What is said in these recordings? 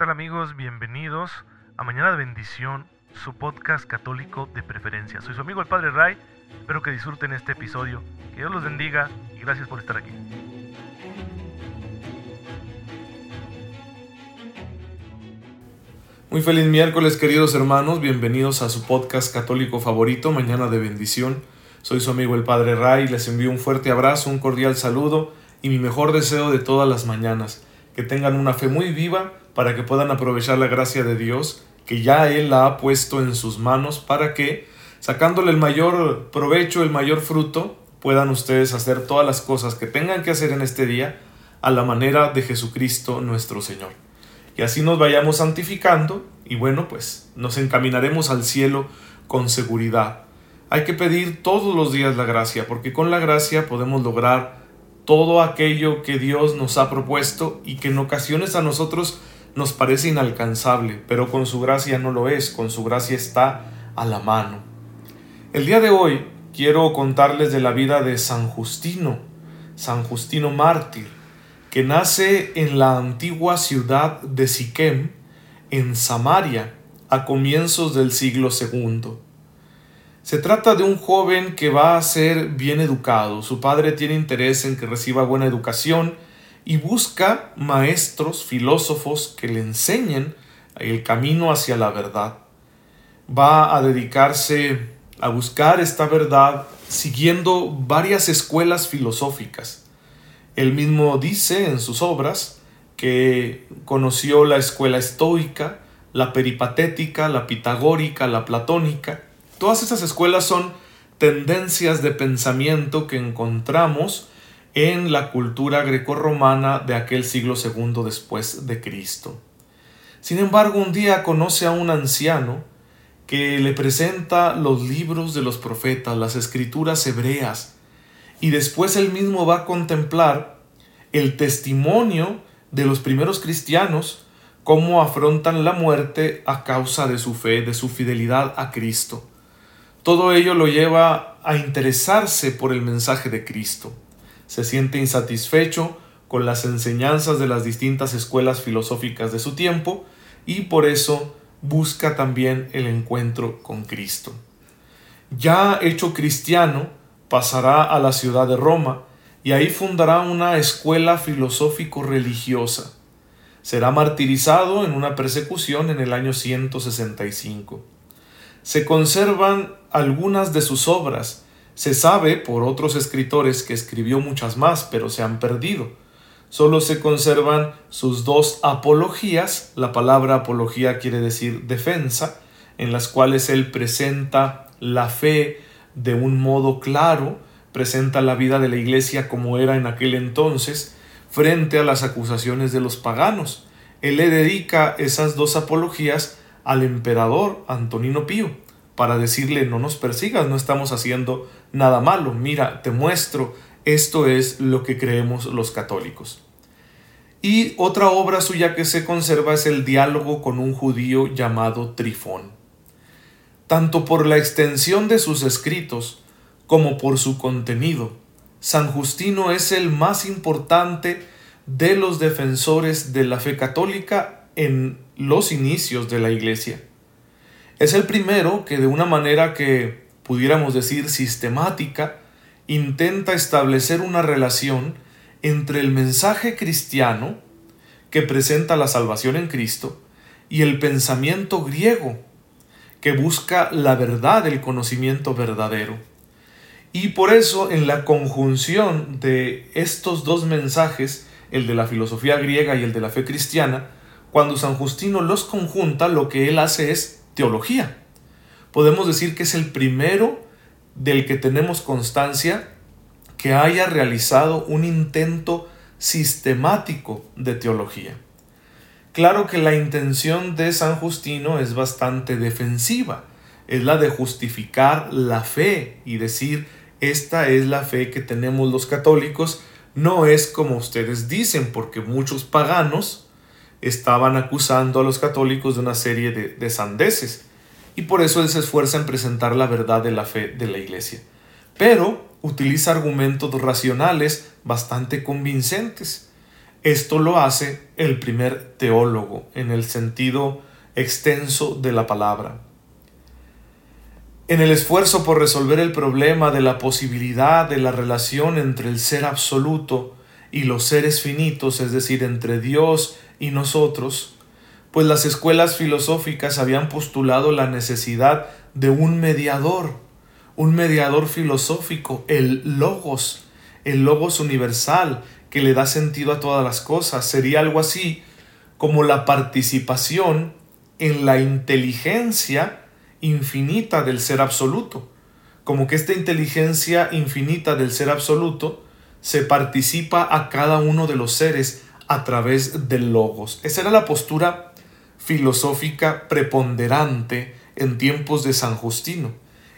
tal amigos? Bienvenidos a Mañana de Bendición, su podcast católico de preferencia. Soy su amigo el Padre Ray, espero que disfruten este episodio, que Dios los bendiga y gracias por estar aquí. Muy feliz miércoles queridos hermanos, bienvenidos a su podcast católico favorito, Mañana de Bendición. Soy su amigo el Padre Ray, les envío un fuerte abrazo, un cordial saludo y mi mejor deseo de todas las mañanas, que tengan una fe muy viva para que puedan aprovechar la gracia de Dios que ya Él la ha puesto en sus manos para que, sacándole el mayor provecho, el mayor fruto, puedan ustedes hacer todas las cosas que tengan que hacer en este día a la manera de Jesucristo nuestro Señor. Y así nos vayamos santificando y bueno, pues nos encaminaremos al cielo con seguridad. Hay que pedir todos los días la gracia, porque con la gracia podemos lograr todo aquello que Dios nos ha propuesto y que en ocasiones a nosotros nos parece inalcanzable, pero con su gracia no lo es, con su gracia está a la mano. El día de hoy quiero contarles de la vida de San Justino, San Justino mártir, que nace en la antigua ciudad de Siquem, en Samaria, a comienzos del siglo II. Se trata de un joven que va a ser bien educado. Su padre tiene interés en que reciba buena educación y busca maestros, filósofos que le enseñen el camino hacia la verdad. Va a dedicarse a buscar esta verdad siguiendo varias escuelas filosóficas. Él mismo dice en sus obras que conoció la escuela estoica, la peripatética, la pitagórica, la platónica. Todas esas escuelas son tendencias de pensamiento que encontramos en la cultura grecorromana de aquel siglo segundo después de Cristo. Sin embargo, un día conoce a un anciano que le presenta los libros de los profetas, las escrituras hebreas, y después él mismo va a contemplar el testimonio de los primeros cristianos, cómo afrontan la muerte a causa de su fe, de su fidelidad a Cristo. Todo ello lo lleva a interesarse por el mensaje de Cristo se siente insatisfecho con las enseñanzas de las distintas escuelas filosóficas de su tiempo y por eso busca también el encuentro con Cristo. Ya hecho cristiano, pasará a la ciudad de Roma y ahí fundará una escuela filosófico-religiosa. Será martirizado en una persecución en el año 165. Se conservan algunas de sus obras se sabe por otros escritores que escribió muchas más, pero se han perdido. Solo se conservan sus dos apologías, la palabra apología quiere decir defensa, en las cuales él presenta la fe de un modo claro, presenta la vida de la iglesia como era en aquel entonces, frente a las acusaciones de los paganos. Él le dedica esas dos apologías al emperador Antonino Pío para decirle no nos persigas, no estamos haciendo nada malo, mira, te muestro, esto es lo que creemos los católicos. Y otra obra suya que se conserva es el diálogo con un judío llamado Trifón. Tanto por la extensión de sus escritos como por su contenido, San Justino es el más importante de los defensores de la fe católica en los inicios de la Iglesia. Es el primero que de una manera que pudiéramos decir sistemática, intenta establecer una relación entre el mensaje cristiano que presenta la salvación en Cristo y el pensamiento griego que busca la verdad, el conocimiento verdadero. Y por eso en la conjunción de estos dos mensajes, el de la filosofía griega y el de la fe cristiana, cuando San Justino los conjunta, lo que él hace es teología. Podemos decir que es el primero del que tenemos constancia que haya realizado un intento sistemático de teología. Claro que la intención de San Justino es bastante defensiva, es la de justificar la fe y decir, esta es la fe que tenemos los católicos, no es como ustedes dicen, porque muchos paganos estaban acusando a los católicos de una serie de, sandeces. Y por eso él se esfuerza en presentar la verdad de la fe de la iglesia. Pero utiliza argumentos racionales bastante convincentes. Esto lo hace el primer teólogo en el sentido extenso de la palabra. En el esfuerzo por resolver el problema de la posibilidad de la relación entre el ser absoluto y los seres finitos, es decir, entre Dios y nosotros, pues las escuelas filosóficas habían postulado la necesidad de un mediador, un mediador filosófico, el logos, el logos universal que le da sentido a todas las cosas. Sería algo así como la participación en la inteligencia infinita del ser absoluto, como que esta inteligencia infinita del ser absoluto se participa a cada uno de los seres a través del logos. Esa era la postura filosófica preponderante en tiempos de San Justino,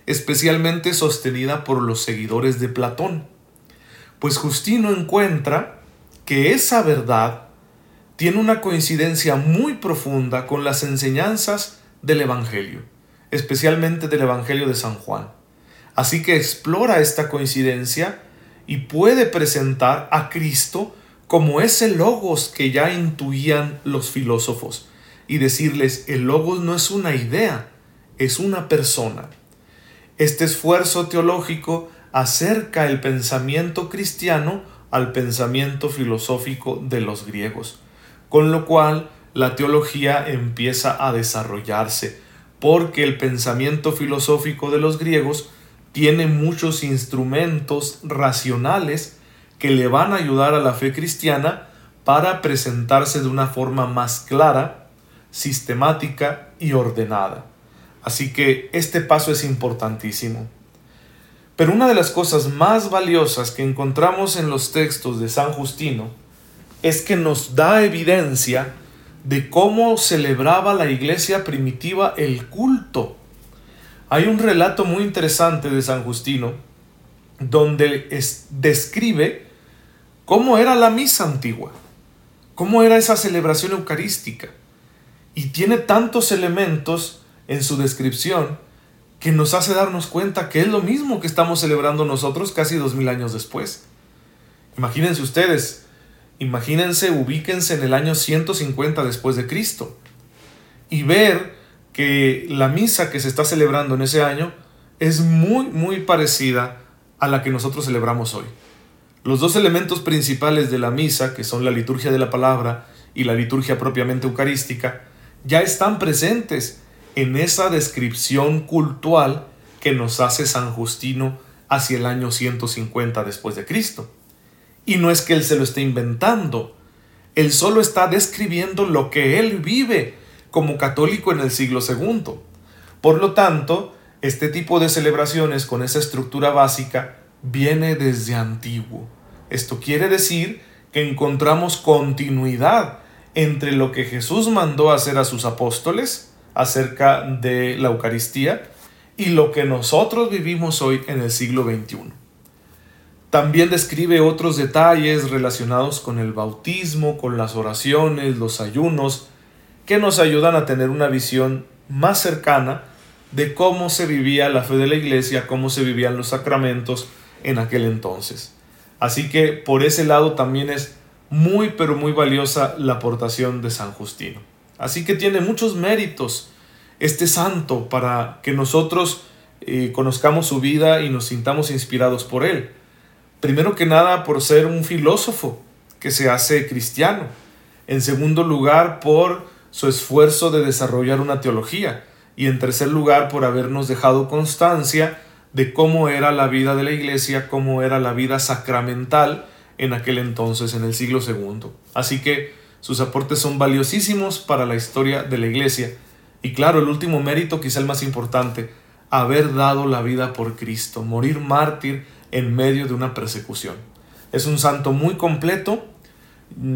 especialmente sostenida por los seguidores de Platón. Pues Justino encuentra que esa verdad tiene una coincidencia muy profunda con las enseñanzas del Evangelio, especialmente del Evangelio de San Juan. Así que explora esta coincidencia y puede presentar a Cristo como ese logos que ya intuían los filósofos y decirles el logos no es una idea, es una persona. Este esfuerzo teológico acerca el pensamiento cristiano al pensamiento filosófico de los griegos, con lo cual la teología empieza a desarrollarse, porque el pensamiento filosófico de los griegos tiene muchos instrumentos racionales que le van a ayudar a la fe cristiana para presentarse de una forma más clara, sistemática y ordenada. Así que este paso es importantísimo. Pero una de las cosas más valiosas que encontramos en los textos de San Justino es que nos da evidencia de cómo celebraba la iglesia primitiva el culto. Hay un relato muy interesante de San Justino donde describe cómo era la misa antigua, cómo era esa celebración eucarística. Y tiene tantos elementos en su descripción que nos hace darnos cuenta que es lo mismo que estamos celebrando nosotros casi dos mil años después. Imagínense ustedes, imagínense, ubíquense en el año 150 después de Cristo y ver que la misa que se está celebrando en ese año es muy, muy parecida a la que nosotros celebramos hoy. Los dos elementos principales de la misa, que son la liturgia de la palabra y la liturgia propiamente eucarística, ya están presentes en esa descripción cultual que nos hace San Justino hacia el año 150 después de Cristo. Y no es que él se lo esté inventando, él solo está describiendo lo que él vive como católico en el siglo II. Por lo tanto, este tipo de celebraciones con esa estructura básica viene desde antiguo. Esto quiere decir que encontramos continuidad entre lo que Jesús mandó hacer a sus apóstoles acerca de la Eucaristía y lo que nosotros vivimos hoy en el siglo XXI. También describe otros detalles relacionados con el bautismo, con las oraciones, los ayunos, que nos ayudan a tener una visión más cercana de cómo se vivía la fe de la iglesia, cómo se vivían los sacramentos en aquel entonces. Así que por ese lado también es muy pero muy valiosa la aportación de San Justino. Así que tiene muchos méritos este santo para que nosotros eh, conozcamos su vida y nos sintamos inspirados por él. Primero que nada por ser un filósofo que se hace cristiano. En segundo lugar por su esfuerzo de desarrollar una teología. Y en tercer lugar por habernos dejado constancia de cómo era la vida de la iglesia, cómo era la vida sacramental en aquel entonces, en el siglo II. Así que sus aportes son valiosísimos para la historia de la Iglesia. Y claro, el último mérito, quizá el más importante, haber dado la vida por Cristo, morir mártir en medio de una persecución. Es un santo muy completo.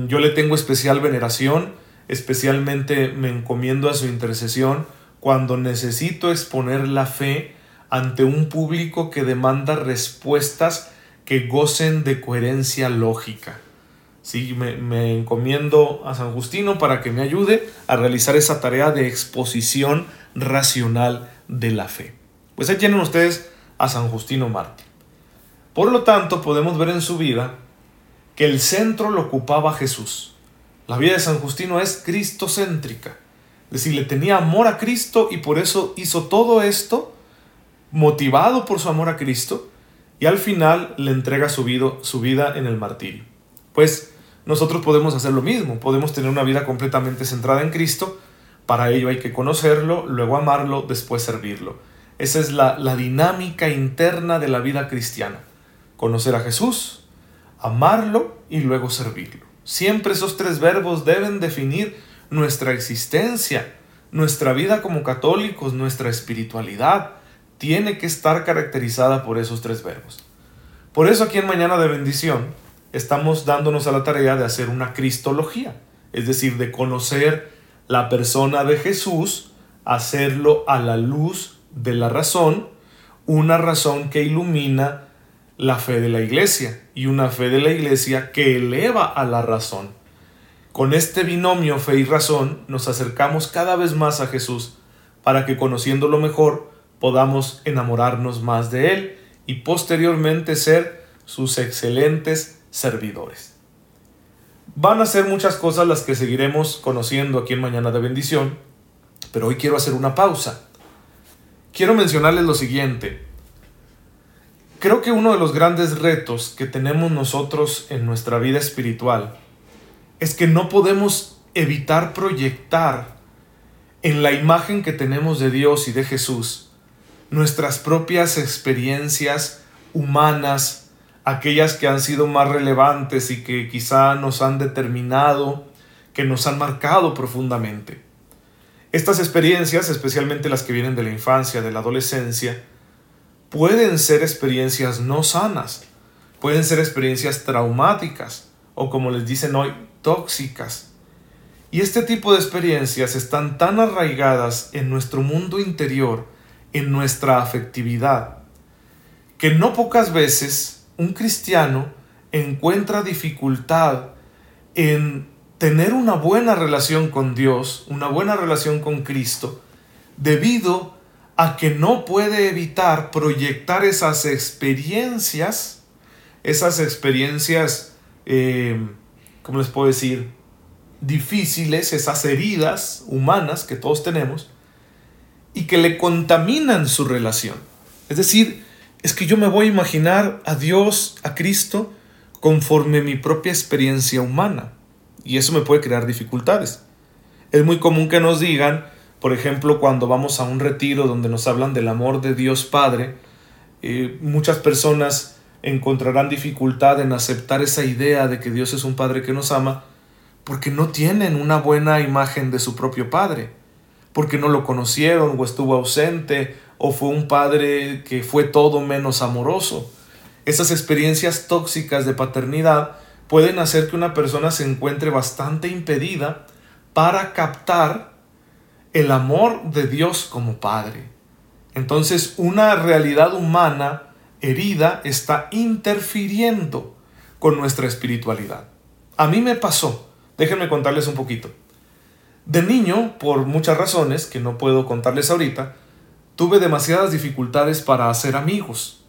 Yo le tengo especial veneración, especialmente me encomiendo a su intercesión cuando necesito exponer la fe ante un público que demanda respuestas que gocen de coherencia lógica. Sí, me, encomiendo a San Justino para que me ayude a realizar esa tarea de exposición racional de la fe. Pues ahí tienen ustedes a San Justino Mártir. Por lo tanto, podemos ver en su vida que el centro lo ocupaba Jesús. La vida de San Justino es cristocéntrica. Es decir, le tenía amor a Cristo y por eso hizo todo esto motivado por su amor a Cristo y al final le entrega su vida, en el martirio. Pues nosotros podemos hacer lo mismo, podemos tener una vida completamente centrada en Cristo, para ello hay que conocerlo, luego amarlo, después servirlo. Esa es la, la dinámica interna de la vida cristiana. Conocer a Jesús, amarlo y luego servirlo. Siempre esos tres verbos deben definir nuestra existencia, nuestra vida como católicos, nuestra espiritualidad. Tiene que estar caracterizada por esos tres verbos. Por eso aquí en Mañana de Bendición estamos dándonos a la tarea de hacer una cristología, es decir, de conocer la persona de Jesús, hacerlo a la luz de la razón, una razón que ilumina la fe de la iglesia y una fe de la iglesia que eleva a la razón. Con este binomio fe y razón nos acercamos cada vez más a Jesús para que conociéndolo mejor podamos enamorarnos más de Él y posteriormente ser sus excelentes servidores. Van a ser muchas cosas las que seguiremos conociendo aquí en Mañana de Bendición, pero hoy quiero hacer una pausa. Quiero mencionarles lo siguiente. Creo que uno de los grandes retos que tenemos nosotros en nuestra vida espiritual es que no podemos evitar proyectar en la imagen que tenemos de Dios y de Jesús nuestras propias experiencias humanas, aquellas que han sido más relevantes y que quizá nos han determinado, que nos han marcado profundamente. Estas experiencias, especialmente las que vienen de la infancia, de la adolescencia, pueden ser experiencias no sanas, pueden ser experiencias traumáticas o como les dicen hoy, tóxicas. Y este tipo de experiencias están tan arraigadas en nuestro mundo interior, en nuestra afectividad, que no pocas veces un cristiano encuentra dificultad en tener una buena relación con Dios, una buena relación con Cristo, debido a que no puede evitar proyectar esas experiencias, esas experiencias, eh, ¿cómo les puedo decir? Difíciles, esas heridas humanas que todos tenemos, y que le contaminan su relación. Es decir, es que yo me voy a imaginar a Dios, a Cristo, conforme mi propia experiencia humana. Y eso me puede crear dificultades. Es muy común que nos digan, por ejemplo, cuando vamos a un retiro donde nos hablan del amor de Dios Padre, eh, muchas personas encontrarán dificultad en aceptar esa idea de que Dios es un Padre que nos ama, porque no tienen una buena imagen de su propio Padre, porque no lo conocieron o estuvo ausente o fue un Padre que fue todo menos amoroso. Esas experiencias tóxicas de paternidad pueden hacer que una persona se encuentre bastante impedida para captar el amor de Dios como Padre. Entonces una realidad humana herida está interfiriendo con nuestra espiritualidad. A mí me pasó, déjenme contarles un poquito. De niño, por muchas razones que no puedo contarles ahorita, tuve demasiadas dificultades para hacer amigos.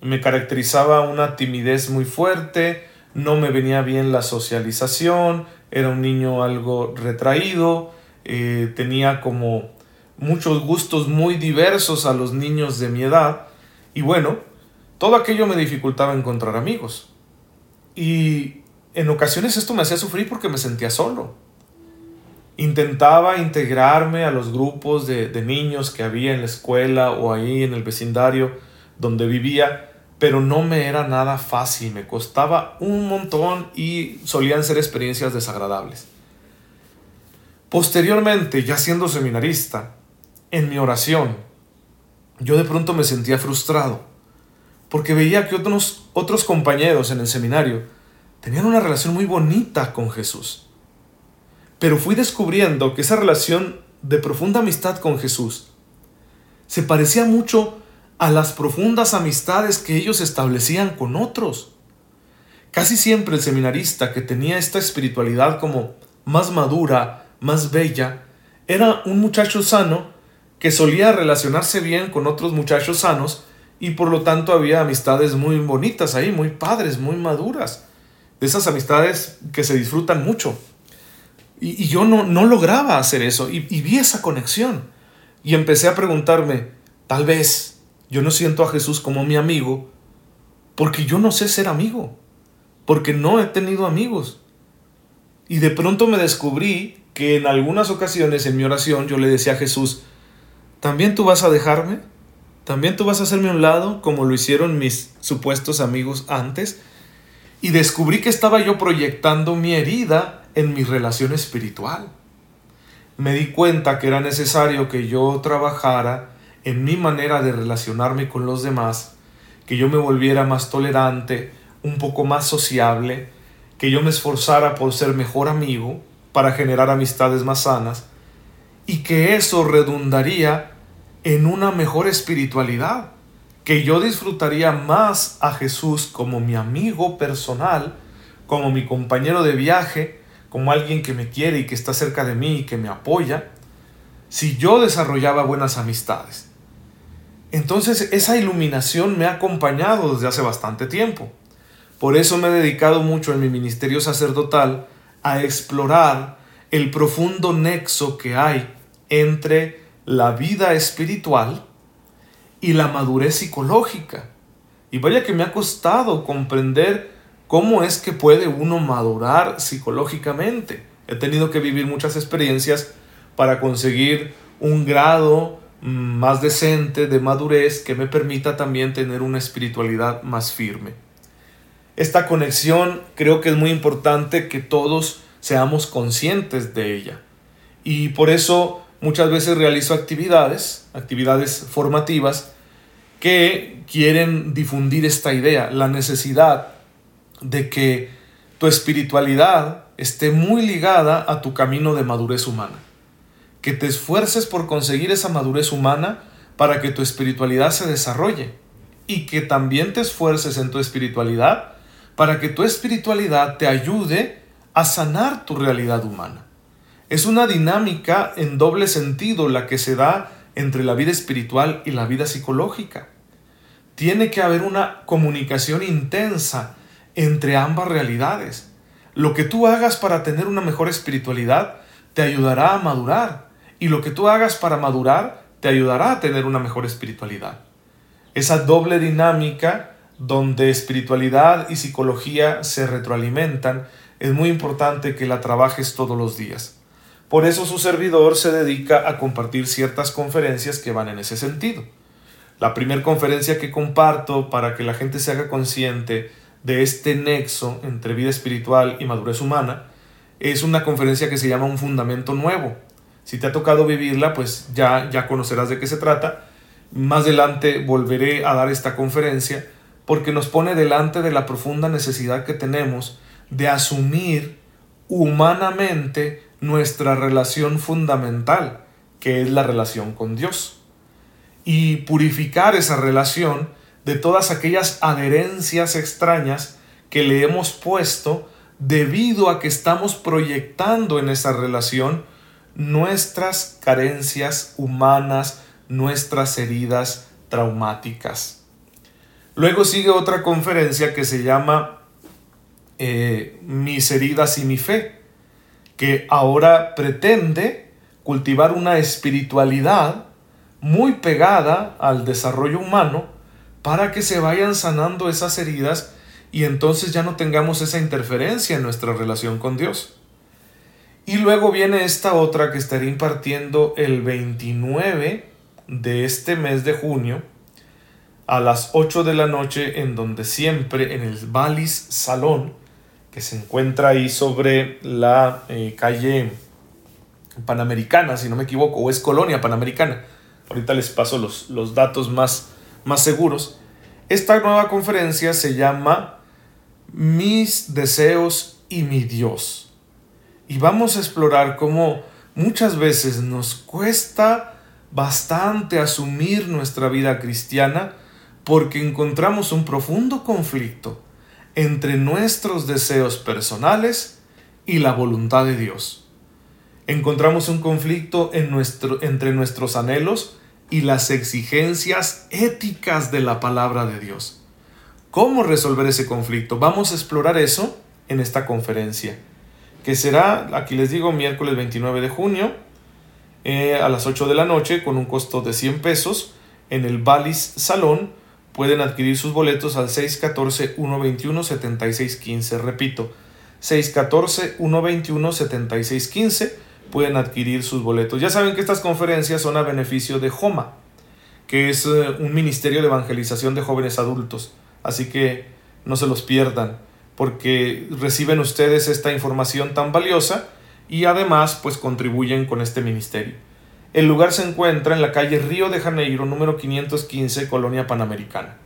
Me caracterizaba una timidez muy fuerte, no me venía bien la socialización, era un niño algo retraído, eh, tenía como muchos gustos muy diversos a los niños de mi edad y bueno, todo aquello me dificultaba encontrar amigos. Y en ocasiones esto me hacía sufrir porque me sentía solo. Intentaba integrarme a los grupos de, de niños que había en la escuela o ahí en el vecindario donde vivía, pero no me era nada fácil, me costaba un montón y solían ser experiencias desagradables. Posteriormente, ya siendo seminarista, en mi oración, yo de pronto me sentía frustrado, porque veía que otros, otros compañeros en el seminario tenían una relación muy bonita con Jesús. Pero fui descubriendo que esa relación de profunda amistad con Jesús se parecía mucho a las profundas amistades que ellos establecían con otros. Casi siempre el seminarista que tenía esta espiritualidad como más madura, más bella, era un muchacho sano que solía relacionarse bien con otros muchachos sanos y por lo tanto había amistades muy bonitas ahí, muy padres, muy maduras. de esas amistades que se disfrutan mucho. Y, yo no, no, lograba hacer eso y, y vi esa conexión. Y empecé a preguntarme, tal vez yo no siento a Jesús como mi amigo porque yo no sé ser amigo, porque no he tenido amigos. Y de pronto me descubrí que en algunas ocasiones en mi oración yo le decía a Jesús, ¿también tú vas a dejarme? ¿También tú vas a hacerme un lado como lo hicieron mis supuestos amigos antes? Y descubrí que estaba yo proyectando mi herida en mi relación espiritual. Me di cuenta que era necesario que yo trabajara en mi manera de relacionarme con los demás, que yo me volviera más tolerante, un poco más sociable, que yo me esforzara por ser mejor amigo, para generar amistades más sanas, y que eso redundaría en una mejor espiritualidad, que yo disfrutaría más a Jesús como mi amigo personal, como mi compañero de viaje, como alguien que me quiere y que está cerca de mí y que me apoya, si yo desarrollaba buenas amistades. Entonces esa iluminación me ha acompañado desde hace bastante tiempo. Por eso me he dedicado mucho en mi ministerio sacerdotal a explorar el profundo nexo que hay entre la vida espiritual y la madurez psicológica. Y vaya que me ha costado comprender cómo es que puede uno madurar psicológicamente. He tenido que vivir muchas experiencias para conseguir un grado mm, más decente de madurez que me permita también tener una espiritualidad más firme. Esta conexión creo que es muy importante que todos seamos conscientes de ella. Y por eso muchas veces realizo actividades, actividades formativas, que quieren difundir esta idea, la necesidad de que tu espiritualidad esté muy ligada a tu camino de madurez humana. Que te esfuerces por conseguir esa madurez humana para que tu espiritualidad se desarrolle y que también te esfuerces en tu espiritualidad para que tu espiritualidad te ayude a sanar tu realidad humana. Es una dinámica en doble sentido la que se da entre la vida espiritual y la vida psicológica. Tiene que haber una comunicación intensa entre ambas realidades. Lo que tú hagas para tener una mejor espiritualidad te ayudará a madurar y lo que tú hagas para madurar te ayudará a tener una mejor espiritualidad. Esa doble dinámica donde espiritualidad y psicología se retroalimentan es muy importante que la trabajes todos los días. Por eso su servidor se dedica a compartir ciertas conferencias que van en ese sentido. La primera conferencia que comparto para que la gente se haga consciente de este nexo entre vida espiritual y madurez humana es una conferencia que se llama Un Fundamento Nuevo. Si te ha tocado vivirla, pues ya, ya conocerás de qué se trata. Más adelante volveré a dar esta conferencia porque nos pone delante de la profunda necesidad que tenemos de asumir humanamente nuestra relación fundamental, que es la relación con Dios, y purificar esa relación de todas aquellas adherencias extrañas que le hemos puesto debido a que estamos proyectando en esa relación nuestras carencias humanas, nuestras heridas traumáticas. Luego sigue otra conferencia que se llama eh, mis heridas y mi fe, que ahora pretende cultivar una espiritualidad muy pegada al desarrollo humano para que se vayan sanando esas heridas y entonces ya no tengamos esa interferencia en nuestra relación con Dios. Y luego viene esta otra que estaré impartiendo el 29 de este mes de junio a las 8 de la noche en donde siempre en el Valis Salón que se encuentra ahí sobre la eh, calle Panamericana, si no me equivoco, o es Colonia Panamericana. Ahorita les paso los, los datos más, más seguros. Esta nueva conferencia se llama Mis deseos y mi Dios. Y vamos a explorar cómo muchas veces nos cuesta bastante asumir nuestra vida cristiana porque encontramos un profundo conflicto entre nuestros deseos personales y la voluntad de Dios. Encontramos un conflicto en nuestro, entre nuestros anhelos y las exigencias éticas de la palabra de Dios. ¿Cómo resolver ese conflicto? Vamos a explorar eso en esta conferencia, que será, aquí les digo, miércoles 29 de junio eh, a las 8 de la noche con un costo de 100 pesos en el Balis Salón. Pueden adquirir sus boletos al 614-121-7615. Repito, 614-121-7615 pueden adquirir sus boletos. Ya saben que estas conferencias son a beneficio de JOMA, que es eh, un ministerio de evangelización de jóvenes adultos. Así que no se los pierdan, porque reciben ustedes esta información tan valiosa y además pues contribuyen con este ministerio. El lugar se encuentra en la calle Río de Janeiro, número 515, Colonia Panamericana.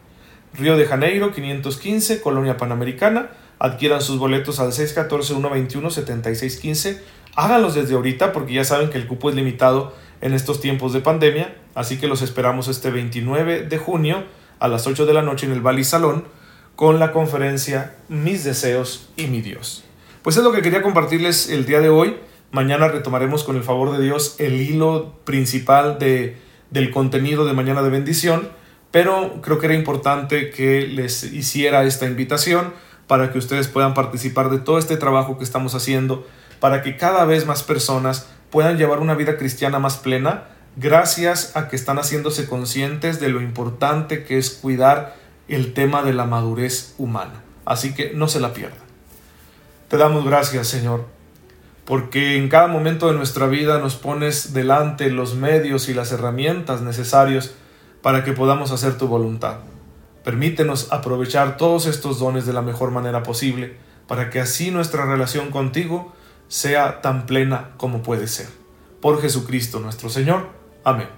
Río de Janeiro, 515, Colonia Panamericana. Adquieran sus boletos al 614-121-7615. Háganlos desde ahorita porque ya saben que el cupo es limitado en estos tiempos de pandemia. Así que los esperamos este 29 de junio a las 8 de la noche en el Bali Salón con la conferencia Mis deseos y mi Dios. Pues es lo que quería compartirles el día de hoy. Mañana retomaremos con el favor de Dios el hilo principal de, del contenido de Mañana de Bendición, pero creo que era importante que les hiciera esta invitación para que ustedes puedan participar de todo este trabajo que estamos haciendo, para que cada vez más personas puedan llevar una vida cristiana más plena, gracias a que están haciéndose conscientes de lo importante que es cuidar el tema de la madurez humana. Así que no se la pierdan. Te damos gracias, Señor, porque en cada momento de nuestra vida nos pones delante los medios y las herramientas necesarios para que podamos hacer tu voluntad. Permítenos aprovechar todos estos dones de la mejor manera posible, para que así nuestra relación contigo sea tan plena como puede ser. Por Jesucristo nuestro Señor. Amén.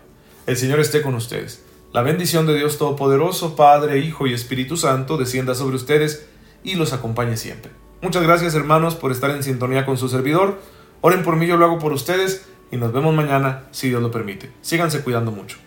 El Señor esté con ustedes. La bendición de Dios Todopoderoso, Padre, Hijo y Espíritu Santo, descienda sobre ustedes y los acompañe siempre. Muchas gracias hermanos por estar en sintonía con su servidor. Oren por mí, yo lo hago por ustedes y nos vemos mañana si Dios lo permite. Síganse cuidando mucho.